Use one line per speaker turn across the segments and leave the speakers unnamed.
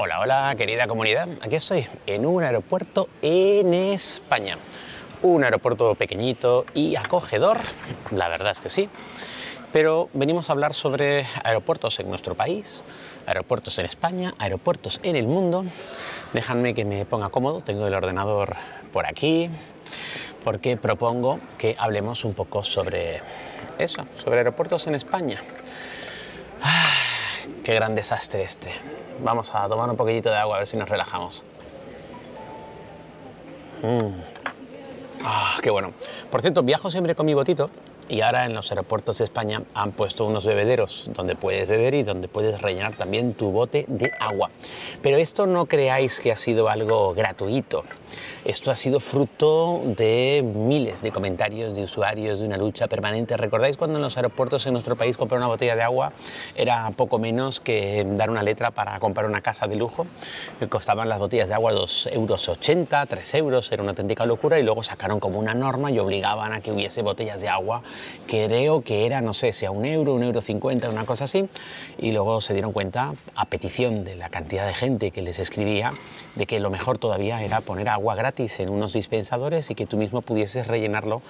Hola, hola, querida comunidad. Aquí estoy, en un aeropuerto en España. Un aeropuerto pequeñito y acogedor, la verdad es que sí. Pero venimos a hablar sobre aeropuertos en nuestro país, aeropuertos en España, aeropuertos en el mundo. Déjame que me ponga cómodo, tengo el ordenador por aquí, porque propongo que hablemos un poco sobre eso, sobre aeropuertos en España. ¡Ah! qué gran desastre este. Vamos a tomar un poquitito de agua a ver si nos relajamos. Mm. Ah, qué bueno. Por cierto, viajo siempre con mi botito y ahora en los aeropuertos de España han puesto unos bebederos donde puedes beber y donde puedes rellenar también tu bote de agua. Pero esto no creáis que ha sido algo gratuito. Esto ha sido fruto de miles de comentarios de usuarios, de una lucha permanente. ¿Recordáis cuando en los aeropuertos en nuestro país comprar una botella de agua era poco menos que dar una letra para comprar una casa de lujo? Costaban las botellas de agua 2,80 euros, 3 euros, era una auténtica locura y luego sacaron como una norma y obligaban a que hubiese botellas de agua creo que era, no sé, si a un euro, un euro cincuenta, una cosa así, y luego se dieron cuenta, a petición de la cantidad de gente que les escribía, de que lo mejor todavía era poner agua gratis en unos dispensadores y que tú mismo pudieses rellenarlo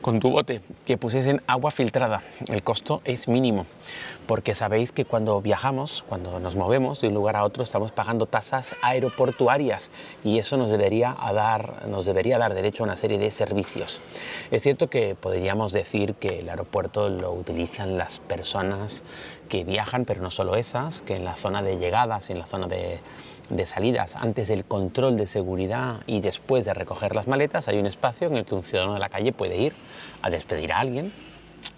con tu bote, que pusiesen agua filtrada. El costo es mínimo, porque sabéis que cuando viajamos, cuando nos movemos de un lugar a otro, estamos pagando tasas aeroportuarias y eso nos debería dar, nos debería dar derecho a una serie de servicios. Es cierto que podríamos decir que el aeropuerto lo utilizan las personas que viajan, pero no solo esas, que en la zona de llegadas y en la zona de, de salidas, antes del control de seguridad y después de recoger las maletas, hay un espacio en el que un ciudadano de la calle puede ir a despedir a alguien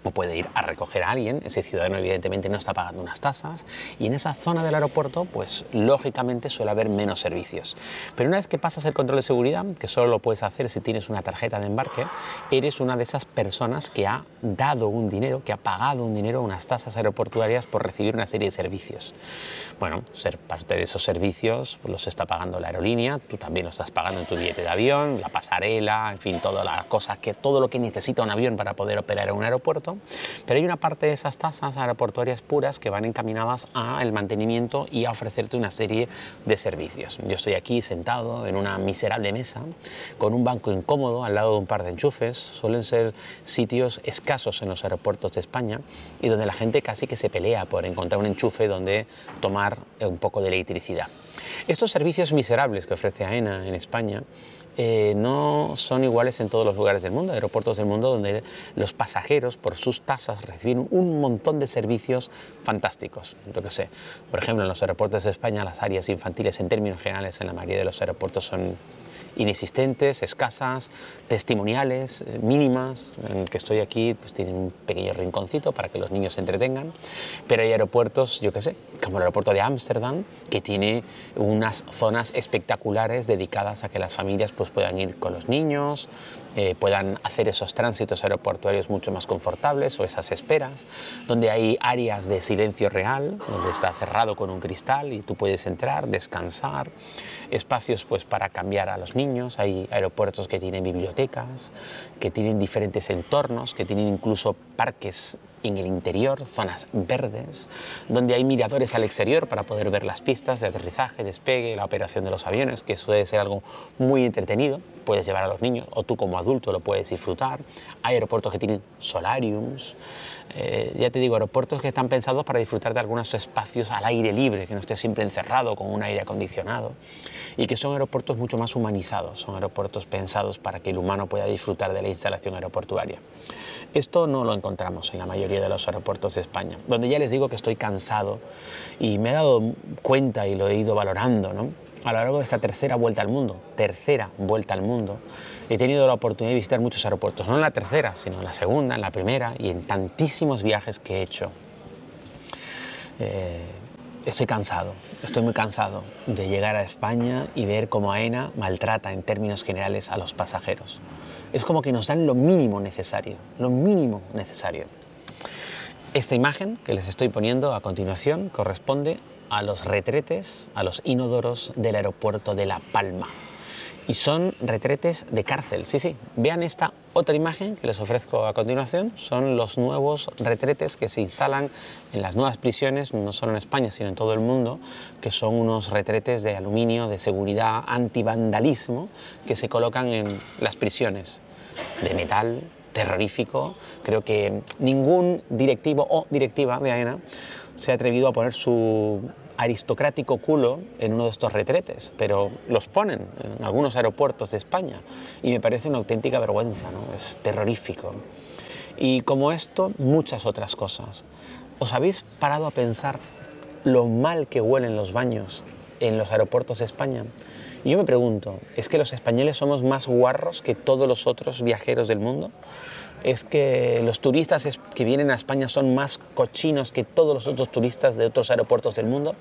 o puede ir a recoger a alguien, ese ciudadano evidentemente no está pagando unas tasas y en esa zona del aeropuerto pues lógicamente suele haber menos servicios. Pero una vez que pasas el control de seguridad, que solo lo puedes hacer si tienes una tarjeta de embarque, eres una de esas personas que ha dado un dinero, que ha pagado un dinero, unas tasas aeroportuarias por recibir una serie de servicios. Bueno, ser parte de esos servicios pues, los está pagando la aerolínea, tú también lo estás pagando en tu billete de avión, la pasarela, en fin, toda la cosa que todo lo que necesita un avión para poder operar en un aeropuerto pero hay una parte de esas tasas aeroportuarias puras que van encaminadas al mantenimiento y a ofrecerte una serie de servicios. Yo estoy aquí sentado en una miserable mesa con un banco incómodo al lado de un par de enchufes. Suelen ser sitios escasos en los aeropuertos de España y donde la gente casi que se pelea por encontrar un enchufe donde tomar un poco de electricidad. Estos servicios miserables que ofrece AENA en España eh, no son iguales en todos los lugares del mundo, aeropuertos del mundo donde los pasajeros por sus tasas reciben un montón de servicios fantásticos. Yo que sé, por ejemplo, en los aeropuertos de España las áreas infantiles en términos generales en la mayoría de los aeropuertos son inexistentes, escasas, testimoniales, eh, mínimas. En el que estoy aquí pues tienen un pequeño rinconcito para que los niños se entretengan, pero hay aeropuertos, yo qué sé, como el aeropuerto de Ámsterdam, que tiene unas zonas espectaculares dedicadas a que las familias pues, puedan ir con los niños, eh, puedan hacer esos tránsitos aeroportuarios mucho más confortables o esas esperas, donde hay áreas de silencio real, donde está cerrado con un cristal y tú puedes entrar, descansar, espacios pues para cambiar a los niños, hay aeropuertos que tienen bibliotecas, que tienen diferentes entornos, que tienen incluso parques en el interior, zonas verdes, donde hay miradores al exterior para poder ver las pistas de aterrizaje, despegue, la operación de los aviones, que suele ser algo muy entretenido. Puedes llevar a los niños o tú como adulto lo puedes disfrutar. Hay aeropuertos que tienen solariums. Eh, ya te digo, aeropuertos que están pensados para disfrutar de algunos espacios al aire libre, que no esté siempre encerrado con un aire acondicionado. Y que son aeropuertos mucho más humanizados, son aeropuertos pensados para que el humano pueda disfrutar de la instalación aeroportuaria. Esto no lo encontramos en la mayoría de los aeropuertos de España, donde ya les digo que estoy cansado y me he dado cuenta y lo he ido valorando, ¿no? A lo largo de esta tercera vuelta al mundo, tercera vuelta al mundo, he tenido la oportunidad de visitar muchos aeropuertos, no en la tercera, sino en la segunda, en la primera y en tantísimos viajes que he hecho. Eh, estoy cansado, estoy muy cansado de llegar a España y ver cómo AENA maltrata en términos generales a los pasajeros. Es como que nos dan lo mínimo necesario, lo mínimo necesario. Esta imagen que les estoy poniendo a continuación corresponde a los retretes, a los inodoros del aeropuerto de La Palma. Y son retretes de cárcel, sí, sí. Vean esta Otra imagen que les ofrezco a continuación son los nuevos retretes que se instalan en las nuevas prisiones, no solo en España, sino en todo el mundo, que son unos retretes de aluminio, de seguridad, antivandalismo, que se colocan en las prisiones, de metal, terrorífico. Creo que ningún directivo o directiva de AENA se ha atrevido a poner su aristocrático culo en uno de estos retretes, pero los ponen en algunos aeropuertos de España y me parece una auténtica vergüenza, ¿no? es terrorífico. Y como esto, muchas otras cosas. ¿Os habéis parado a pensar lo mal que huelen los baños en los aeropuertos de España? Y yo me pregunto, ¿es que los españoles somos más guarros que todos los otros viajeros del mundo? es que los turistas que vienen a España son más cochinos que todos los otros turistas de otros aeropuertos del mundo.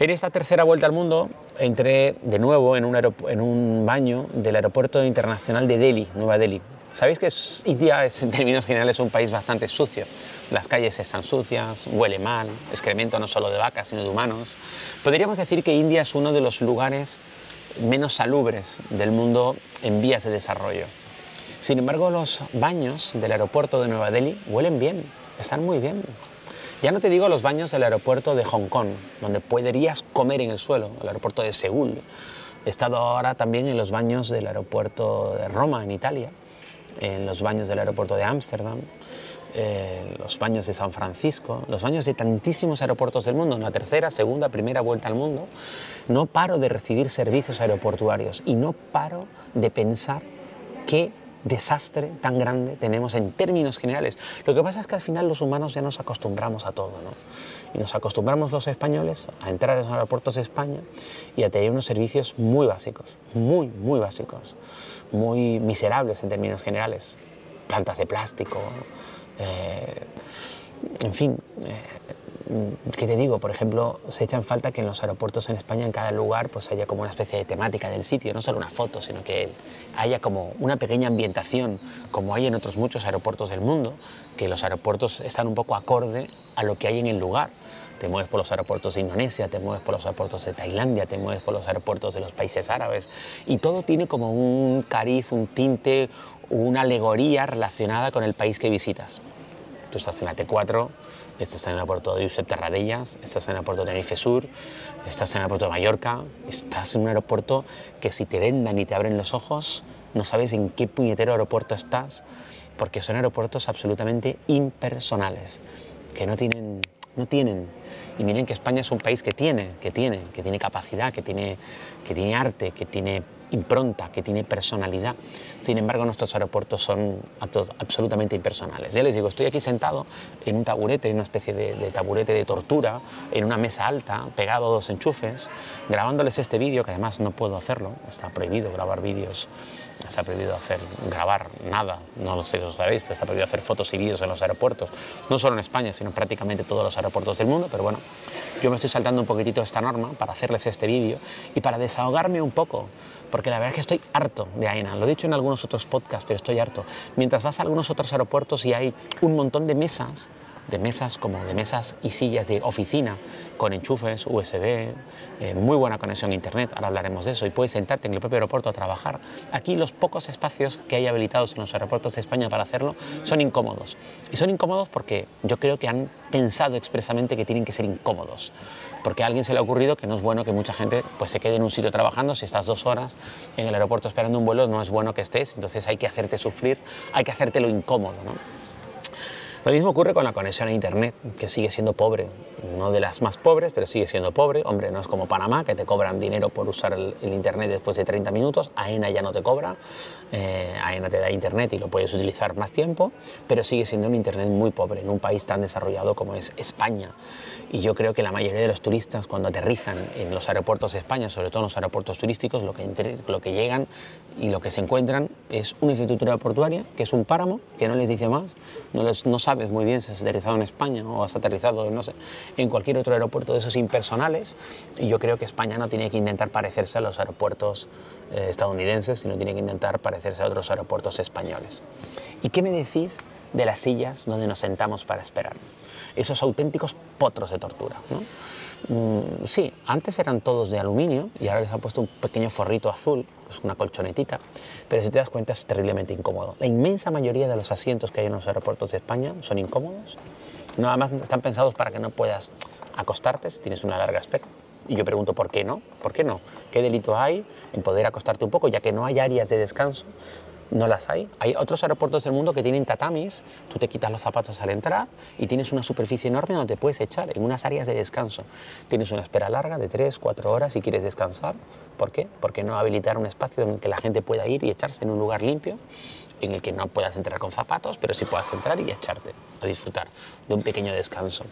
En esta tercera vuelta al mundo entré de nuevo en un, en un baño del aeropuerto internacional de Delhi, Nueva Delhi. Sabéis que India es en términos generales un país bastante sucio. Las calles están sucias, huele mal, excremento no solo de vacas, sino de humanos. Podríamos decir que India es uno de los lugares menos salubres del mundo en vías de desarrollo. Sin embargo, los baños del aeropuerto de Nueva Delhi huelen bien, están muy bien. Ya no te digo los baños del aeropuerto de Hong Kong, donde podrías comer en el suelo, el aeropuerto de Seúl. He estado ahora también en los baños del aeropuerto de Roma, en Italia, en los baños del aeropuerto de Ámsterdam, eh, los baños de San Francisco, los baños de tantísimos aeropuertos del mundo, en la tercera, segunda, primera vuelta al mundo. No paro de recibir servicios aeroportuarios y no paro de pensar que desastre tan grande tenemos en términos generales. Lo que pasa es que al final los humanos ya nos acostumbramos a todo, ¿no? Y nos acostumbramos los españoles a entrar en los aeropuertos de España y a tener unos servicios muy básicos, muy, muy básicos, muy miserables en términos generales. Plantas de plástico, eh, en fin, eh, ¿qué te digo? Por ejemplo, se echa en falta que en los aeropuertos en España, en cada lugar, pues haya como una especie de temática del sitio, no solo una foto, sino que haya como una pequeña ambientación, como hay en otros muchos aeropuertos del mundo, que los aeropuertos están un poco acorde a lo que hay en el lugar. Te mueves por los aeropuertos de Indonesia, te mueves por los aeropuertos de Tailandia, te mueves por los aeropuertos de los países árabes y todo tiene como un cariz, un tinte, una alegoría relacionada con el país que visitas. Tú estás en la T4, estás en el aeropuerto de Josep Terradellas, estás en el aeropuerto de Tenerife Sur, estás en el aeropuerto de Mallorca, estás en un aeropuerto que si te vendan y te abren los ojos, no sabes en qué puñetero aeropuerto estás, porque son aeropuertos absolutamente impersonales, que no tienen, no tienen. Y miren que España es un país que tiene, que tiene, que tiene capacidad, que tiene, que tiene arte, que tiene impronta, que tiene personalidad. Sin embargo, nuestros aeropuertos son absolutamente impersonales. Ya les digo, estoy aquí sentado en un taburete, en una especie de, de taburete de tortura, en una mesa alta, pegado a dos enchufes, grabándoles este vídeo, que además no puedo hacerlo, está prohibido grabar vídeos está prohibido hacer, grabar nada, no lo sé si lo sabéis, pero está prohibido hacer fotos y vídeos en los aeropuertos, no solo en España, sino prácticamente todos los aeropuertos del mundo, pero bueno, yo me estoy saltando un poquitito esta norma para hacerles este vídeo y para desahogarme un poco, porque la verdad es que estoy harto de AENA, lo he dicho en algunos otros podcasts, pero estoy harto. Mientras vas a algunos otros aeropuertos y hay un montón de mesas, de mesas como de mesas y sillas de oficina con enchufes USB, eh, muy buena conexión a internet, ahora hablaremos de eso, y puedes sentarte en el propio aeropuerto a trabajar. Aquí los pocos espacios que hay habilitados en los aeropuertos de España para hacerlo son incómodos. Y son incómodos porque yo creo que han pensado expresamente que tienen que ser incómodos. Porque a alguien se le ha ocurrido que no es bueno que mucha gente pues, se quede en un sitio trabajando, si estás dos horas en el aeropuerto esperando un vuelo, no es bueno que estés, entonces hay que hacerte sufrir, hay que hacerte lo incómodo. ¿no? Lo mismo ocurre con la conexión a Internet, que sigue siendo pobre. No de las más pobres, pero sigue siendo pobre. Hombre, no es como Panamá, que te cobran dinero por usar el, Internet después de 30 minutos. AENA ya no te cobra. Eh, AENA te da Internet y lo puedes utilizar más tiempo, pero sigue siendo un Internet muy pobre en un país tan desarrollado como es España. Y yo creo que la mayoría de los turistas, cuando aterrizan en los aeropuertos de España, sobre todo en los aeropuertos turísticos, lo que, lo que llegan y lo que se encuentran es una infraestructura portuaria, que es un páramo, que no les dice más, no, les, no sabes muy bien si has aterrizado en España o has aterrizado, no sé, en cualquier otro aeropuerto de esos impersonales. Y yo creo que España no tiene que intentar parecerse a los aeropuertos eh, estadounidenses, sino tiene que intentar parecerse a otros aeropuertos españoles. ¿Y qué me decís de las sillas donde nos sentamos para esperar? Esos auténticos potros de tortura. ¿no? Mm, sí, antes eran todos de aluminio y ahora les han puesto un pequeño forrito azul, que es una colchonetita, pero si te das cuenta es terriblemente incómodo. La inmensa mayoría de los asientos que hay en los aeropuertos de España son incómodos. Nada más están pensados para que no puedas acostarte si tienes una larga espera. Y yo pregunto, ¿por qué no? ¿Por qué no? ¿Qué delito hay en poder acostarte un poco, ya que no hay áreas de descanso no las hay. Hay otros aeropuertos del mundo que tienen tatamis, tú te quitas los zapatos al entrar y tienes una superficie enorme donde te puedes echar en unas áreas de descanso. Tienes una espera larga de 3, 4 horas si quieres descansar. ¿Por qué? Porque no habilitar un espacio en el que la gente pueda ir y echarse en un lugar limpio en el que no puedas entrar con zapatos, pero sí puedas entrar y echarte a disfrutar de un pequeño descanso.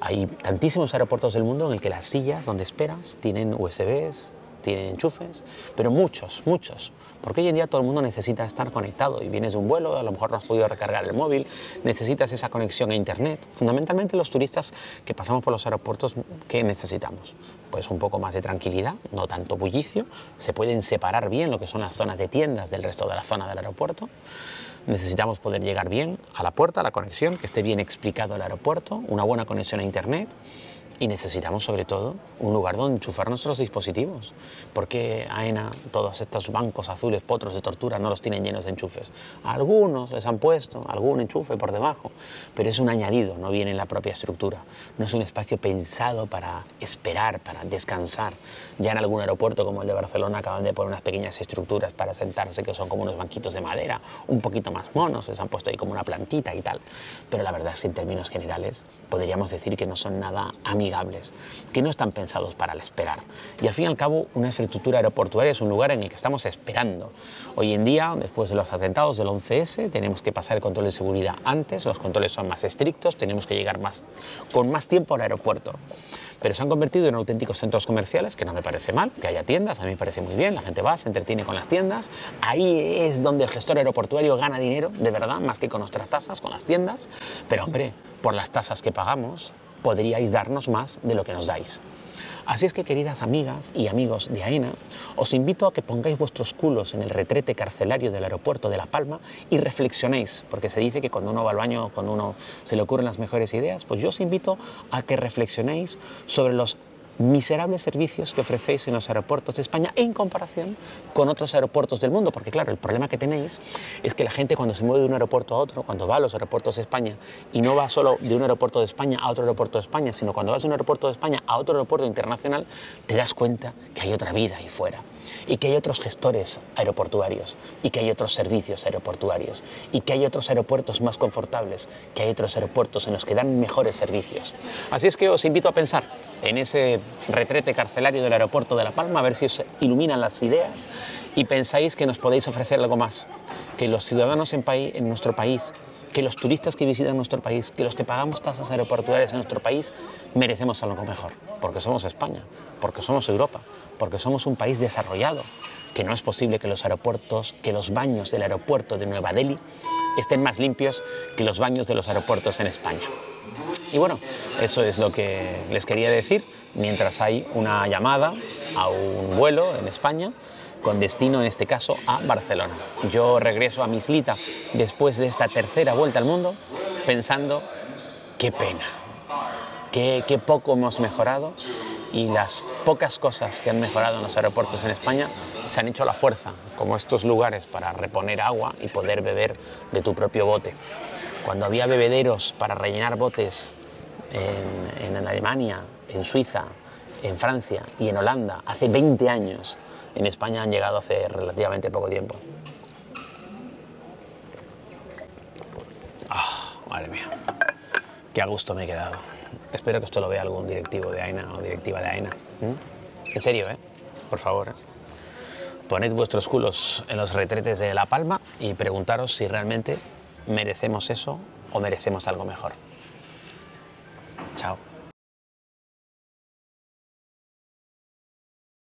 Hay tantísimos aeropuertos del mundo en el que las sillas donde esperas tienen USBs, tienen enchufes, pero muchos, muchos. Porque hoy en día todo el mundo necesita estar conectado y vienes de un vuelo, a lo mejor no has podido recargar el móvil, necesitas esa conexión a Internet. Fundamentalmente los turistas que pasamos por los aeropuertos, ¿qué necesitamos? Pues un poco más de tranquilidad, no tanto bullicio, se pueden separar bien lo que son las zonas de tiendas del resto de la zona del aeropuerto. Necesitamos poder llegar bien a la puerta, a la conexión, que esté bien explicado el aeropuerto, una buena conexión a Internet y necesitamos sobre todo un lugar donde enchufar nuestros dispositivos. porque AENA, todos estos bancos azules, potros de tortura, no los tienen llenos de enchufes? algunos les han puesto algún enchufe por debajo, pero es un añadido, no viene en la propia estructura. No es un espacio pensado para esperar, para descansar. Ya en algún aeropuerto como el de Barcelona acaban de poner unas pequeñas estructuras para sentarse que son como unos banquitos de madera, un poquito más monos, les han puesto ahí como una plantita y tal. Pero la verdad es que en términos generales podríamos decir que no son nada amigables que no están pensados para el esperar. Y al fin y al cabo, una infraestructura aeroportuaria es un lugar en el que estamos esperando. Hoy en día, después de los atentados del 11S, tenemos que pasar el control de seguridad antes, los controles son más estrictos, tenemos que llegar más, con más tiempo al aeropuerto pero se han convertido en auténticos centros comerciales, que no me parece mal, que haya tiendas, a mí me parece muy bien, la gente va, se entretiene con las tiendas, ahí es donde el gestor aeroportuario gana dinero, de verdad, más que con nuestras tasas, con las tiendas, pero hombre, por las tasas que pagamos, podríais darnos más de lo que nos dais. Así es que, queridas amigas y amigos de AENA, os invito a que pongáis vuestros culos en el retrete carcelario del aeropuerto de La Palma y reflexionéis, porque se dice que cuando uno va al baño, cuando uno se le ocurren las mejores ideas, pues yo os invito a que reflexionéis sobre los miserables servicios que ofrecéis en los aeropuertos de España en comparación con otros aeropuertos del mundo, porque claro, el problema que tenéis es que la gente cuando se mueve de un aeropuerto a otro, cuando va a los aeropuertos de España, y no va solo de un aeropuerto de España a otro aeropuerto de España, sino cuando vas de un aeropuerto de España a otro aeropuerto internacional, te das cuenta que hay otra vida ahí fuera y que hay otros gestores aeroportuarios y que hay otros servicios aeroportuarios y que hay otros aeropuertos más confortables, que hay otros aeropuertos en los que dan mejores servicios. Así es que os invito a pensar en ese retrete carcelario del aeropuerto de La Palma, a ver si os iluminan las ideas y pensáis que nos podéis ofrecer algo más, que los ciudadanos en, en nuestro país que los turistas que visitan nuestro país, que los que pagamos tasas aeroportuarias en nuestro país, merecemos algo mejor, porque somos España, porque somos Europa, porque somos un país desarrollado, que no es posible que los aeropuertos, que los baños del aeropuerto de Nueva Delhi estén más limpios que los baños de los aeropuertos en España. Y bueno, eso es lo que les quería decir mientras hay una llamada a un vuelo en España con destino en este caso a Barcelona. Yo regreso a Mislita después de esta tercera vuelta al mundo pensando, qué pena, qué, poco hemos mejorado y las pocas cosas que han mejorado en los aeropuertos en España se han hecho a la fuerza, como estos lugares para reponer agua y poder beber de tu propio bote. Cuando había bebederos para rellenar botes en Alemania, en Suiza, en Francia y en Holanda hace 20 años, en España han llegado hace relativamente poco tiempo. Ah, madre mía, qué a gusto me he quedado. Espero que esto lo vea algún directivo de AENA o directiva de AENA. En serio, ¿eh? Por favor. ¿eh? Poned vuestros culos en los retretes de La Palma y preguntaros si realmente merecemos eso o merecemos algo mejor. Chao.